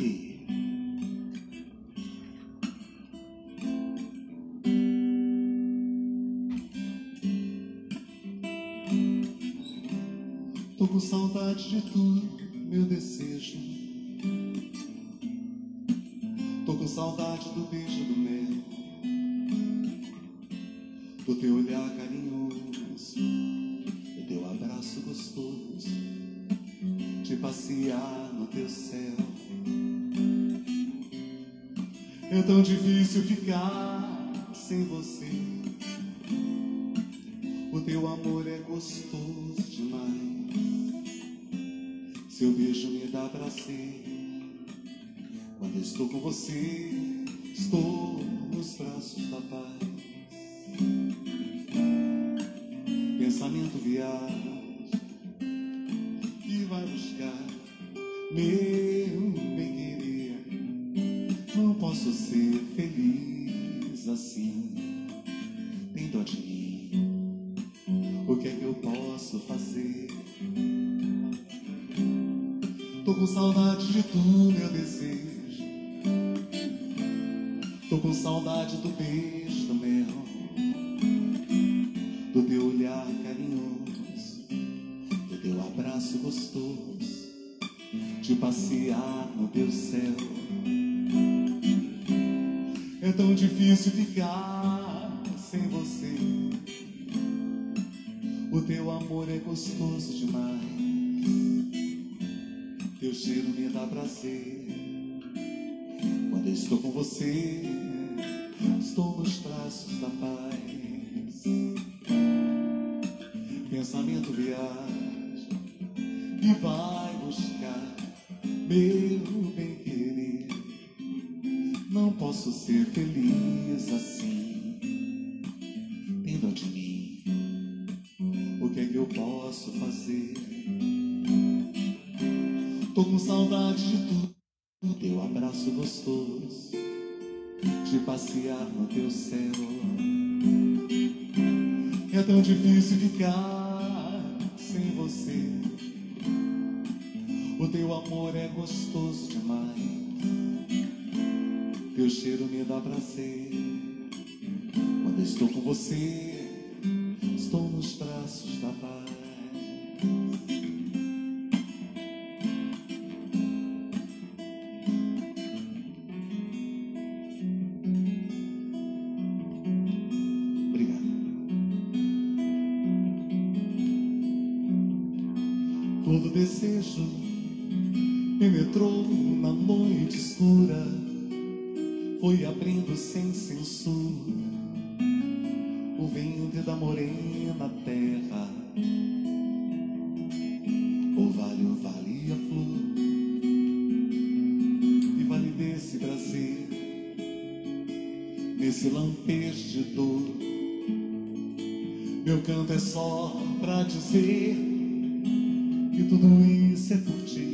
quê? Tô com saudade de tu, meu desejo. Tô com saudade do beijo do mel, do teu olhar carinhoso, do teu abraço gostoso, de passear no teu céu. É tão difícil ficar sem você. O teu amor é gostoso demais. Seu beijo me dá prazer. Quando estou com você, estou nos braços da paz. Pensamento viaja saudade do beijo mel, do teu olhar carinhoso, do teu abraço gostoso, de passear no teu céu. É tão difícil ficar sem você. O teu amor é gostoso demais. Teu cheiro me dá prazer. Quando estou com você, estou nos braços da paz. Pensamento viaja e vai buscar meu bem querer. Não posso ser feliz assim. Passear no teu céu. É tão difícil ficar sem você. O teu amor é gostoso demais. Teu cheiro me dá prazer. Quando estou com você, estou nos braços da paz. Penetrou na noite escura, foi abrindo sem censura o ventre da morena terra. O vale, o vale a flor, e vale desse prazer, nesse lampejo de dor. Meu canto é só pra dizer que tudo isso é por ti.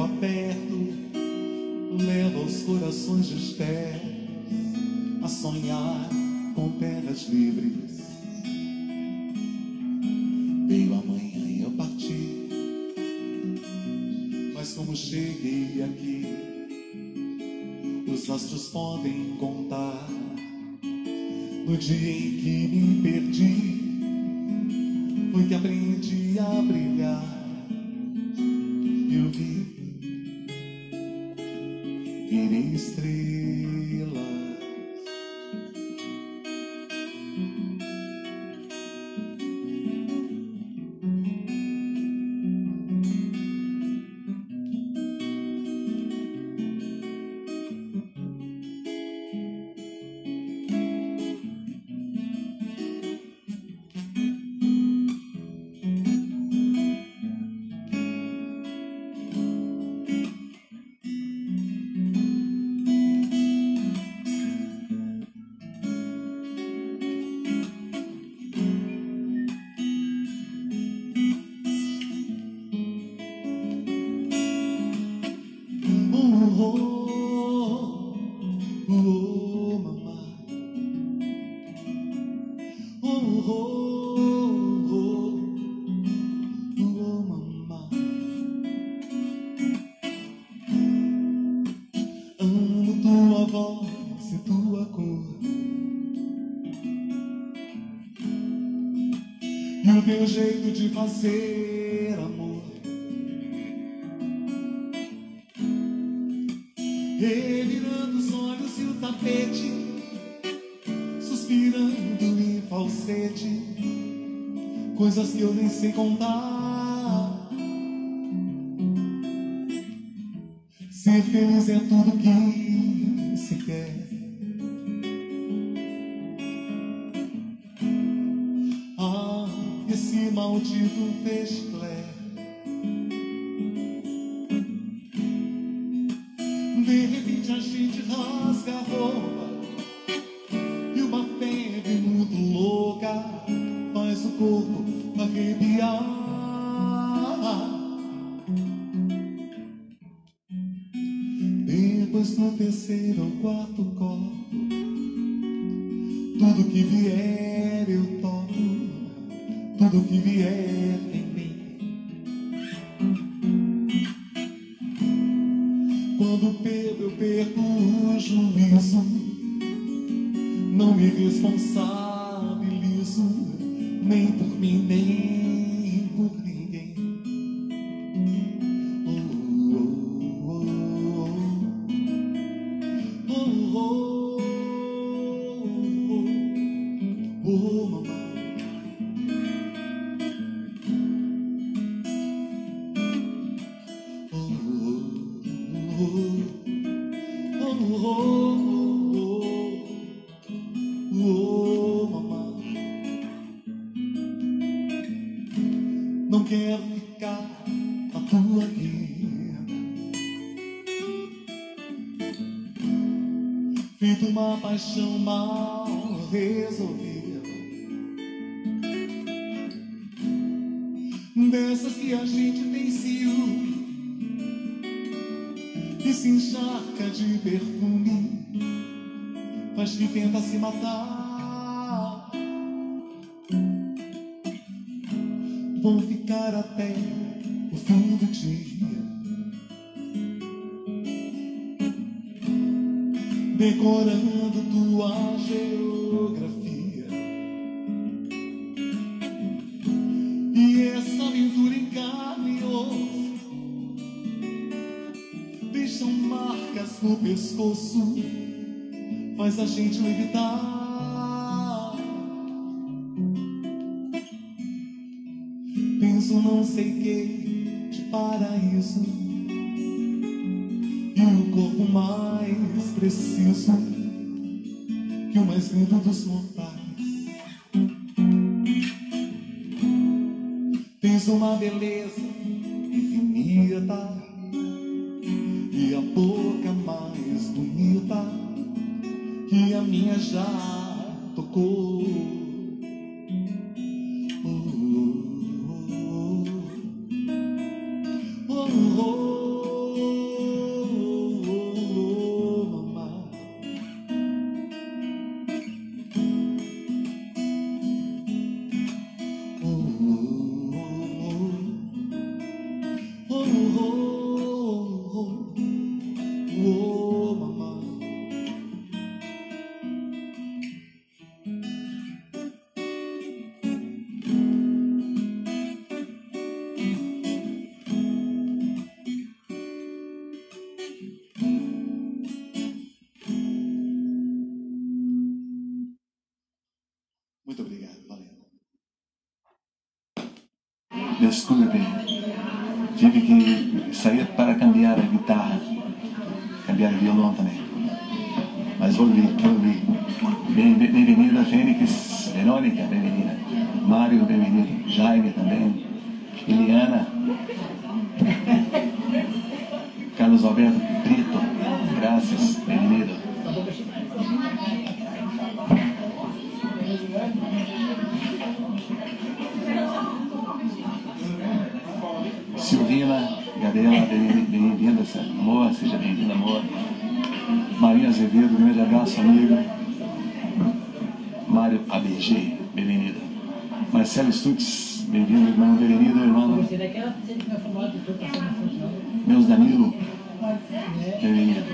Céu aberto, leva os corações despertos a sonhar com terras livres. Veio amanhã e eu parti, mas como cheguei aqui, os astros podem contar. No dia em que me perdi, foi que aprendi a brilhar. Teu jeito de fazer coisas que eu paixão mal resolvida. Dessas que a gente tem ciúme e se encharca de perfume, mas que tenta se matar. Vão ficar até o fim do dia, decorando gente levitar. Penso não sei que de paraíso e o corpo mais preciso que o mais lindo dos mortais. Tens uma beleza infinita que a minha já tocou. ABG, bem-vindo. Marcelo Stutz, bem-vindo, irmão, bem-vindo, irmão. Meus Danilo, É, bem-vindo.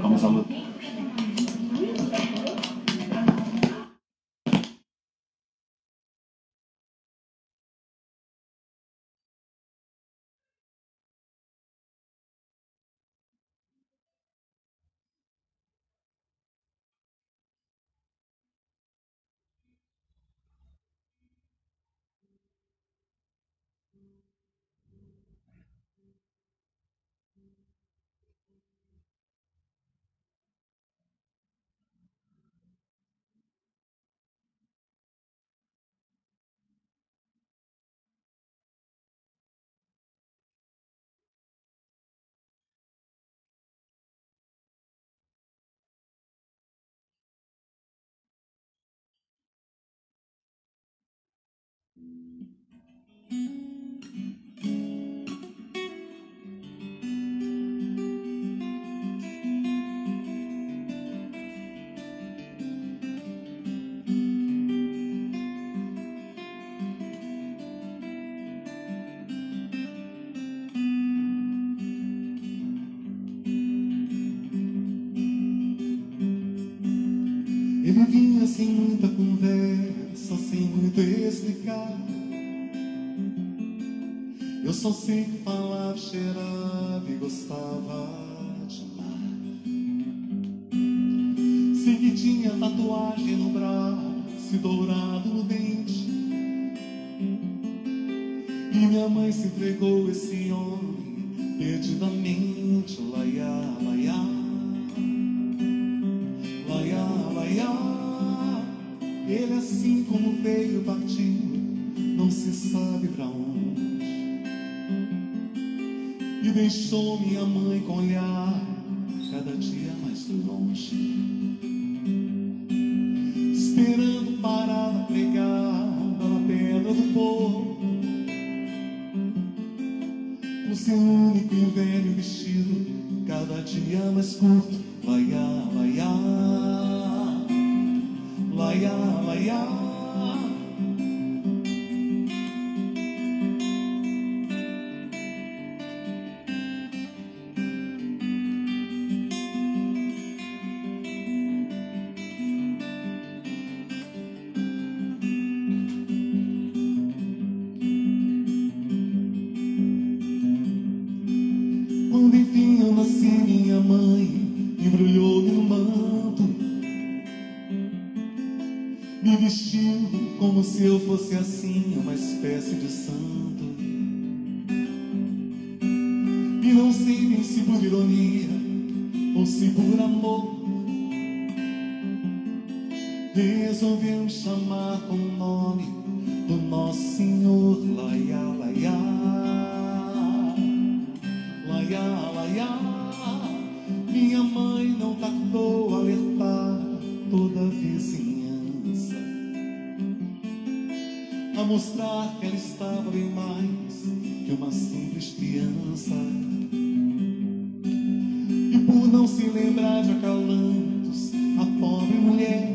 Vamos à luta. Ele vinha sem muita conversa, sem muito explicar. Eu só sei que falava, cheirava e gostava de amar. Sei que tinha tatuagem no braço e dourado no dente. E minha mãe se entregou esse homem perdidamente, laiá. Laiá, ele assim como veio partiu, não se sabe pra onde. E deixou minha mãe com olhar cada dia mais longe. Esperando parada pregada na pedra do povo. Com seu o nome do Nosso Senhor, Laiá, Laiá. Laiá, laiá, minha mãe não tardou a alertar toda a vizinhança, a mostrar que ela estava bem mais que uma simples criança. E por não se lembrar de acalantos, a pobre mulher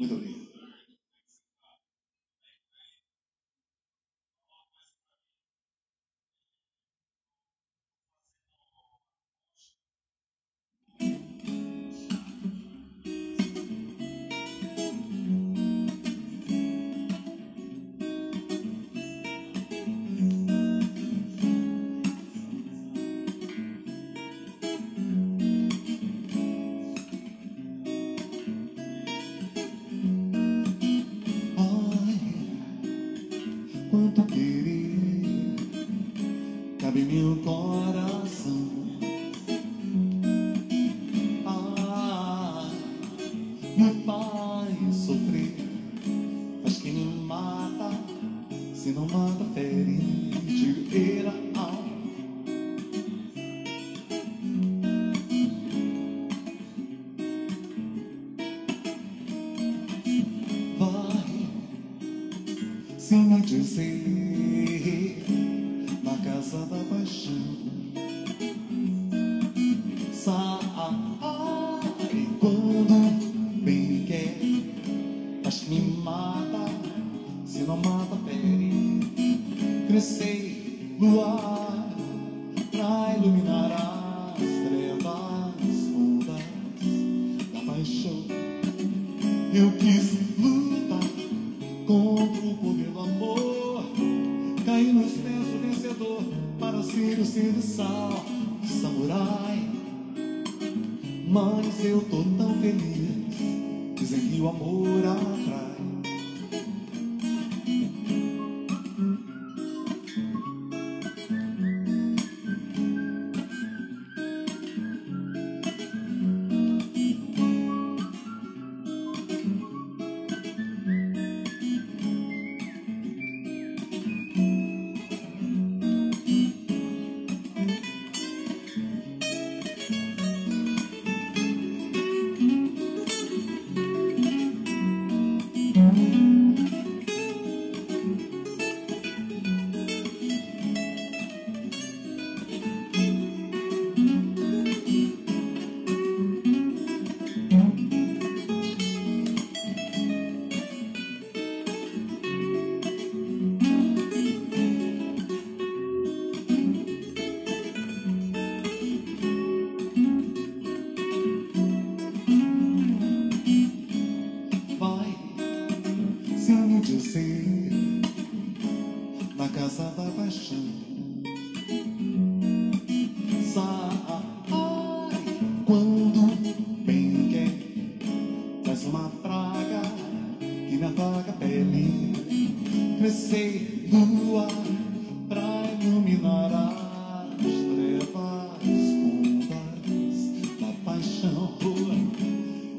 你努力 do sal samurai. Mas eu tô tão feliz, dizem que o amor atrai.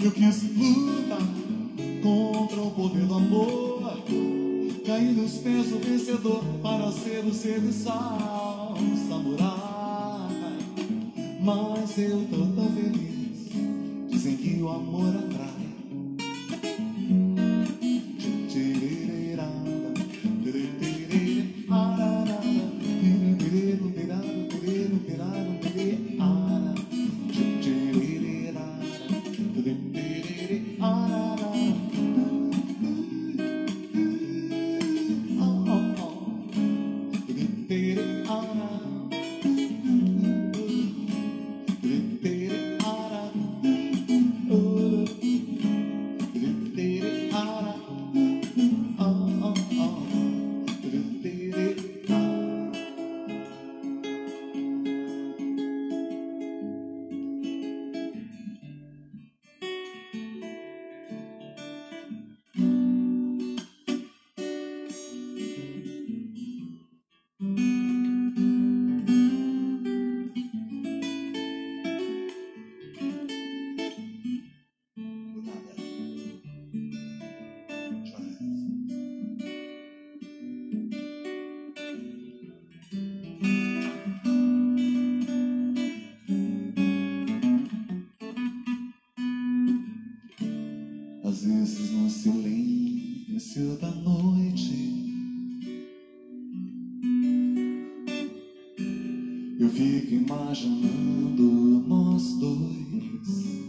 Que se luta contra o poder do amor. Caindo nos pés do vencedor para ser o serviçal Samurai. Mas eu tô tão feliz Dizem que o amor atrai. Eu fico imaginando nós dois.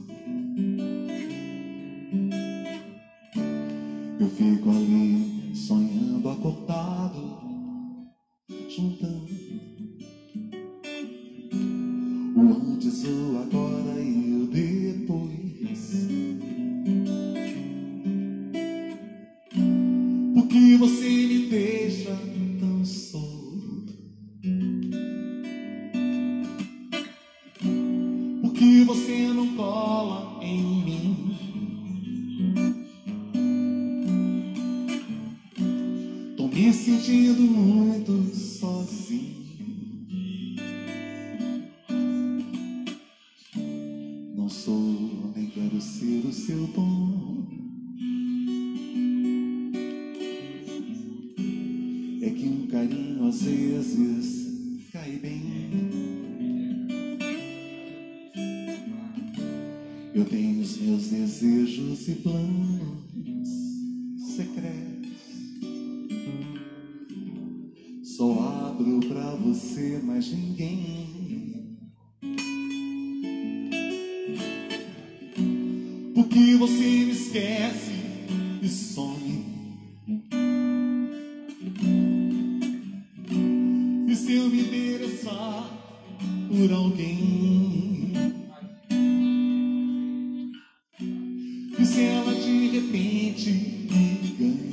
E se ela de repente me ganha?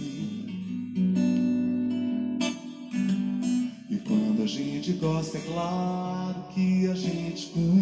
E quando a gente gosta, é claro que a gente ganha.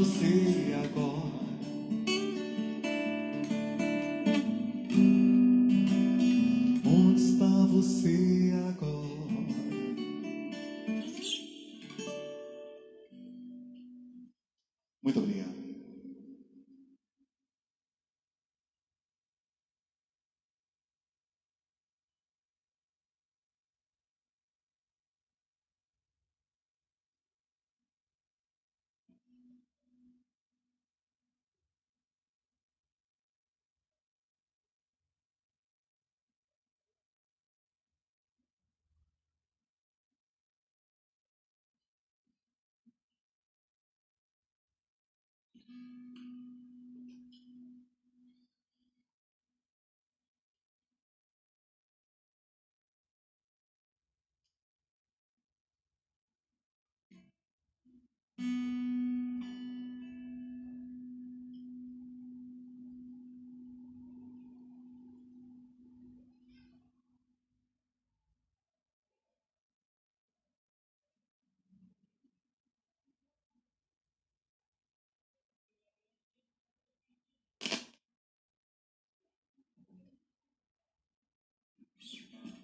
você agora. Thank mm -hmm. you.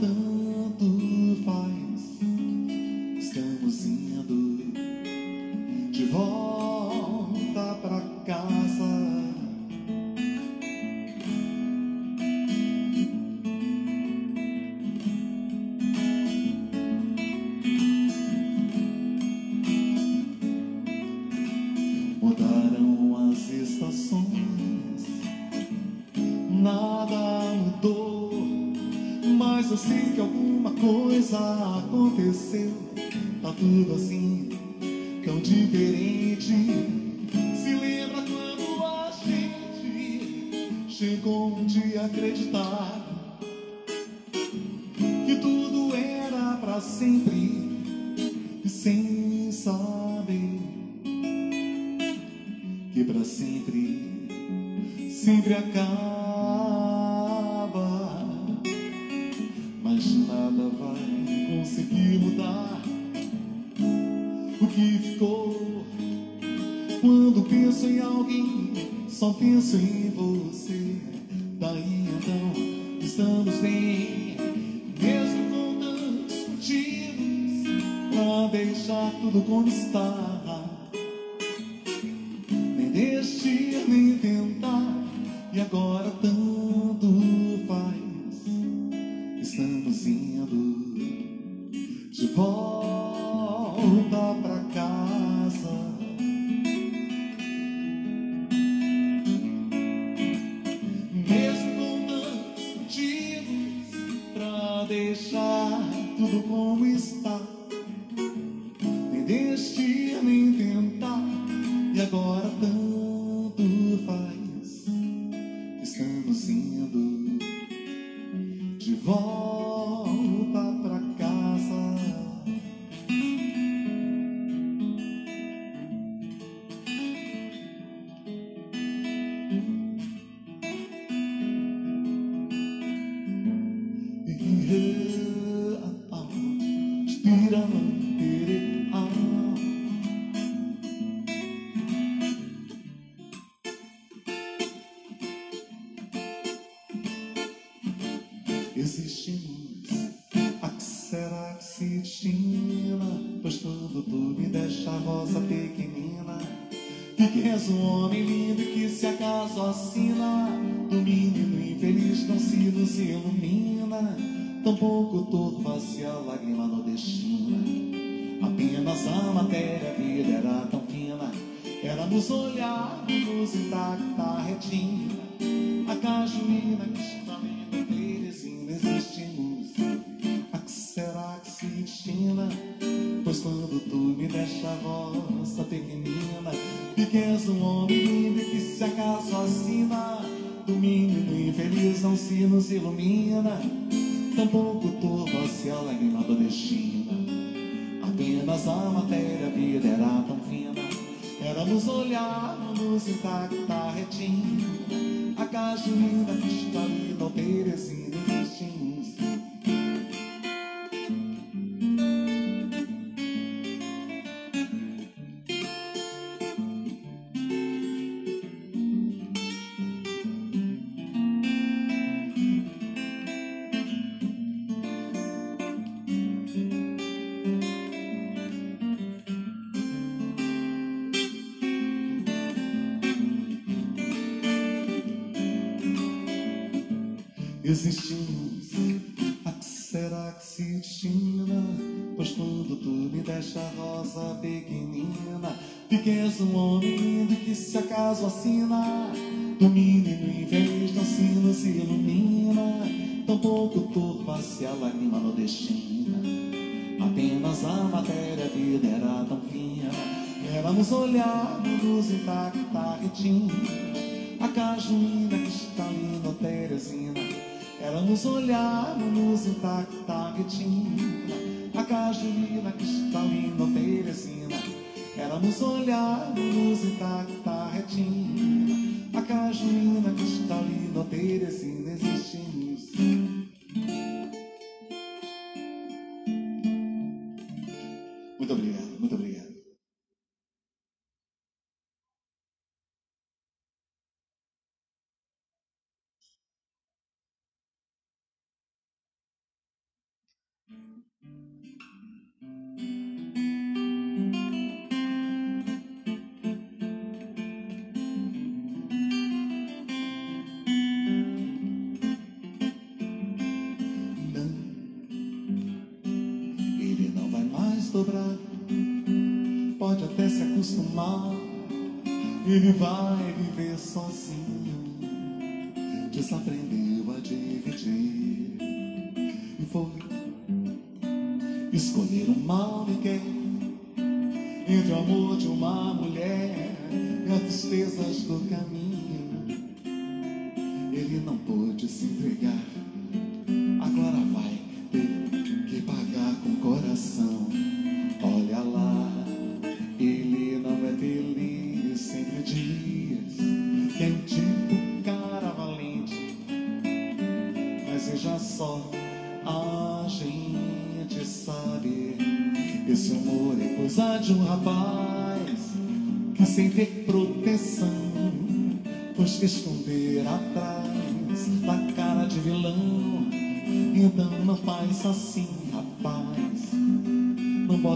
的步伐 como está. Mas a matéria vida era tão fina. Éramos nos olhava, intacta tá, tá retina A gasolina, cristalina ou teresina. Se acaso assina, do menino em vez não se ilumina, tão pouco turva se a lágrima nordestina. Apenas a matéria, a vida era tão fina, éramos olhar luz intacta retina, a cajuína cristalina, Teresina. Éramos olhar luz intacta retina, a cajuína cristalina, Teresina. Éramos olhar luz intacta retina, a cajuína cristalina, Teresina. Existimos. Acostumar. Ele vai viver sozinho. Desaprendeu a dividir. E foi escolher um mal ninguém entre o amor de uma mulher e as tristezas do caminho. Ele não pôde se entregar.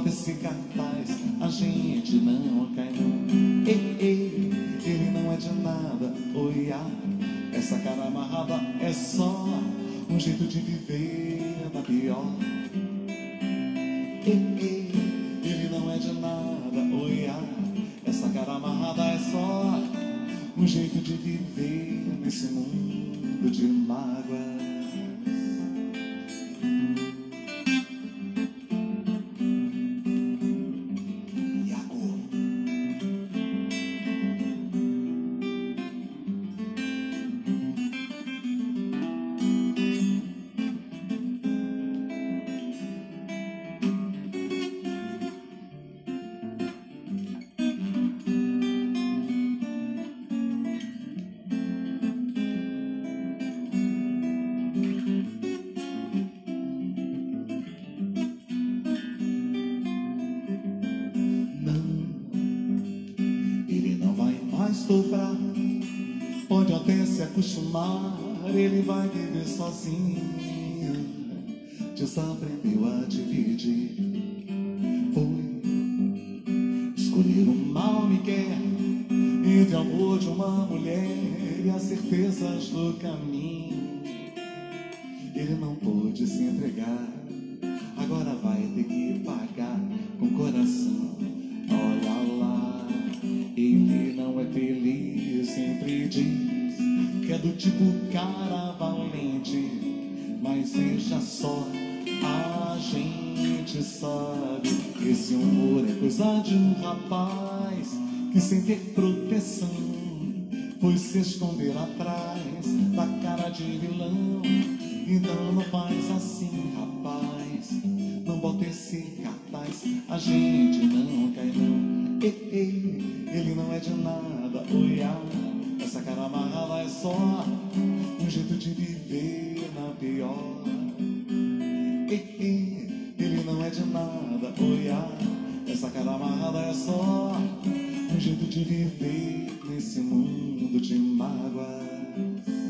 Esse cartaz, a gente não cai não. Ei, ei, ele não é de nada, oi, ah. Essa cara amarrada é só um jeito de viver na pior. Ei, ei, ele não é de nada, oi, ah. Essa cara amarrada é só um jeito de viver nesse mundo de mágoas. Sem ter proteção foi se esconder atrás da cara de vilão. Então não faz assim, rapaz. Não bota esse cartaz, a gente não cai não. Ei, ei, ele não é de nada, oi, ah. Essa cara amarrada é só um jeito de viver na pior. Ei, ei, ele não é de nada, oi, ah. Essa cara amarrada é só um jeito de viver nesse mundo de mágoas.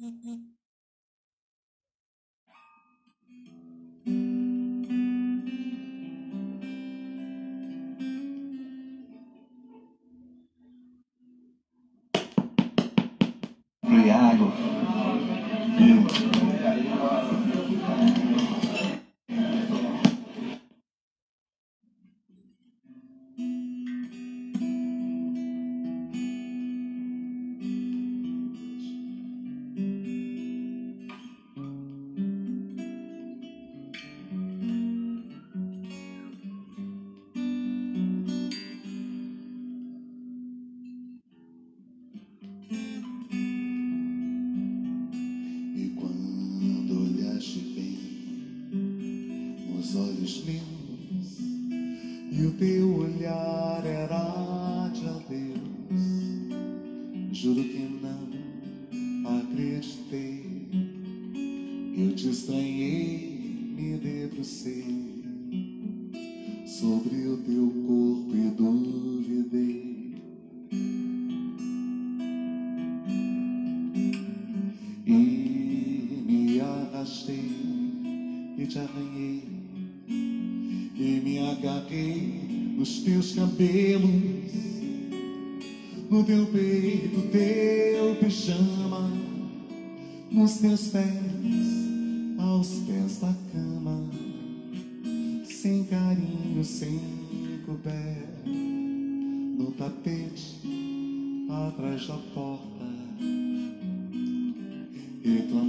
Mm-hmm. త్వం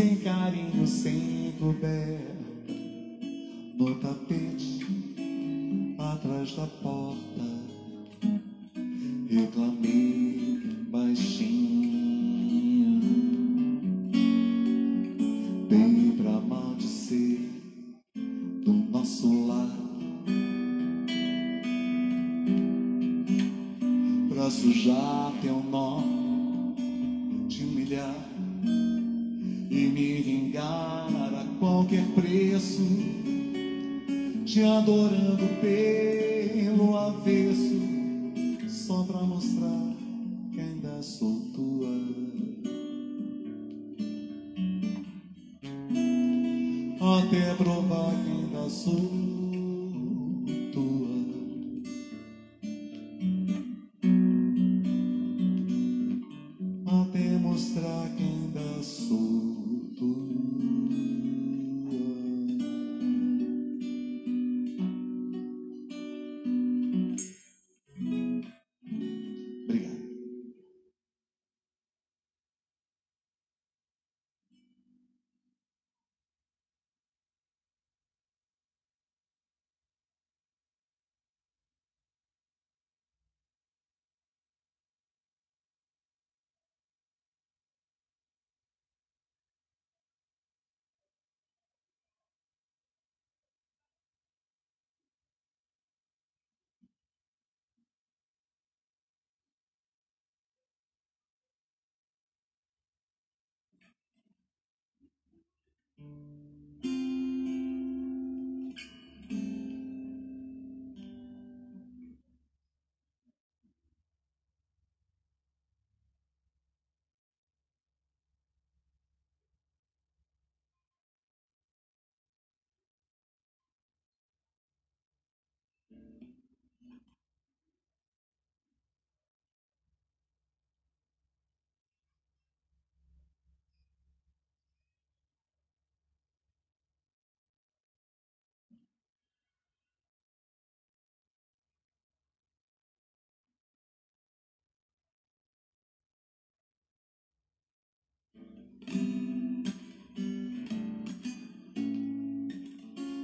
sem carinho, sem cober, no tapete, atrás da porta, reclamei.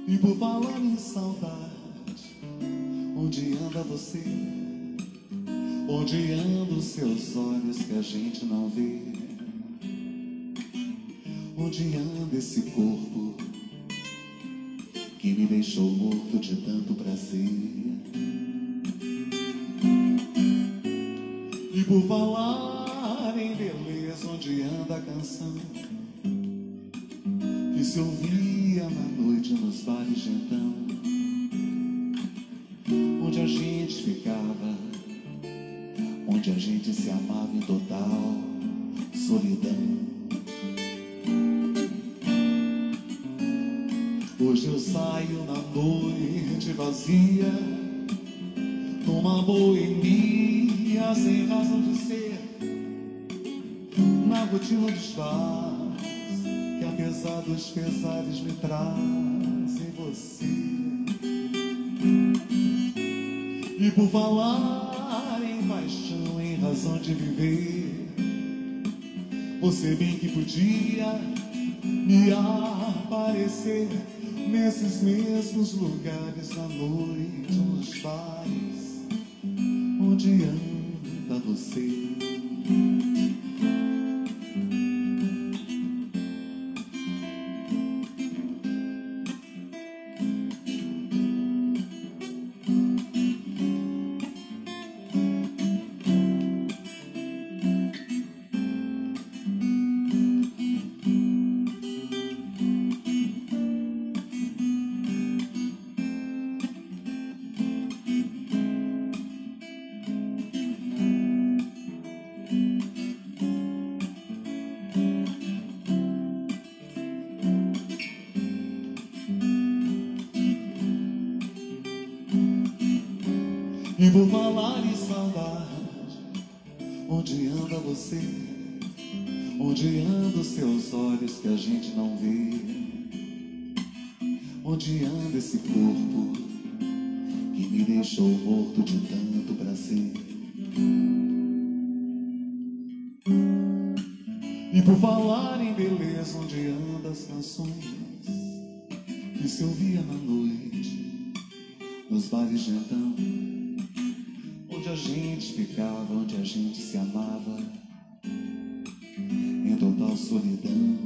E por falar em saudade, onde anda você? Onde andam os seus olhos que a gente não vê? Onde anda esse corpo que me deixou morto de tanto prazer? E por falar onde anda a canção que se ouvia na noite nos bares de então, onde a gente ficava, onde a gente se amava em total solidão. Hoje eu saio na noite vazia, numa boemia sem razão de ser, na rotina bares que apesar dos pesares me trazem você. E por falar em paixão, em razão de viver, você bem que podia me aparecer nesses mesmos lugares à noite, nos bares, onde anda você. E por falar em beleza, onde andam as canções que se ouvia na noite, nos bares de então? onde a gente ficava, onde a gente se amava, em total solidão.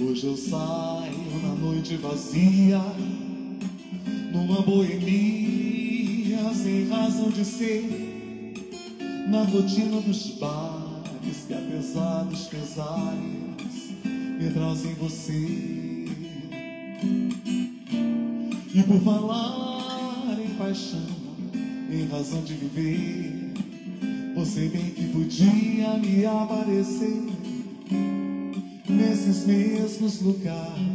Hoje eu saio na noite vazia, numa boemia sem razão de ser, na rotina dos bares que apesar dos pesares me trazem você. E por falar em paixão, em razão de viver, você bem que podia me aparecer nesses mesmos lugares,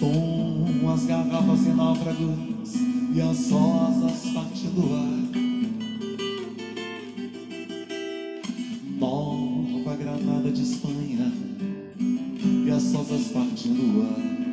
Com as garrafas e náufragos e as rosas partindo ar. Nova granada de Espanha e as rosas partindo ar.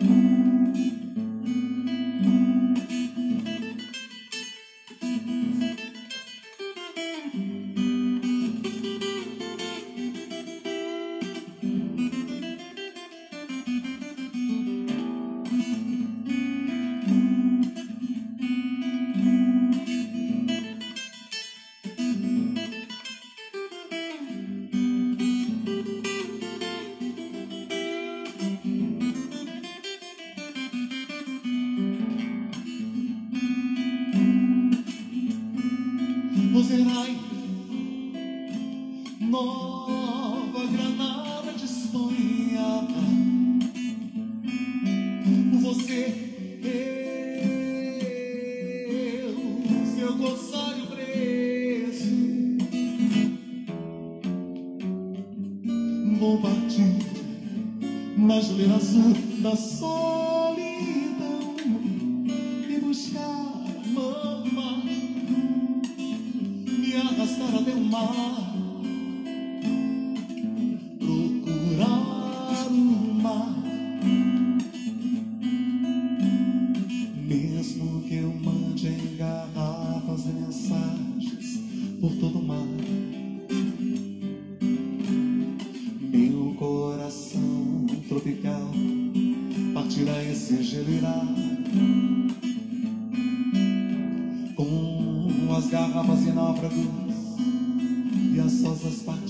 por todo o mar. Meu coração tropical partirá e se gelará Com as garrafas e náufragos e as sós das.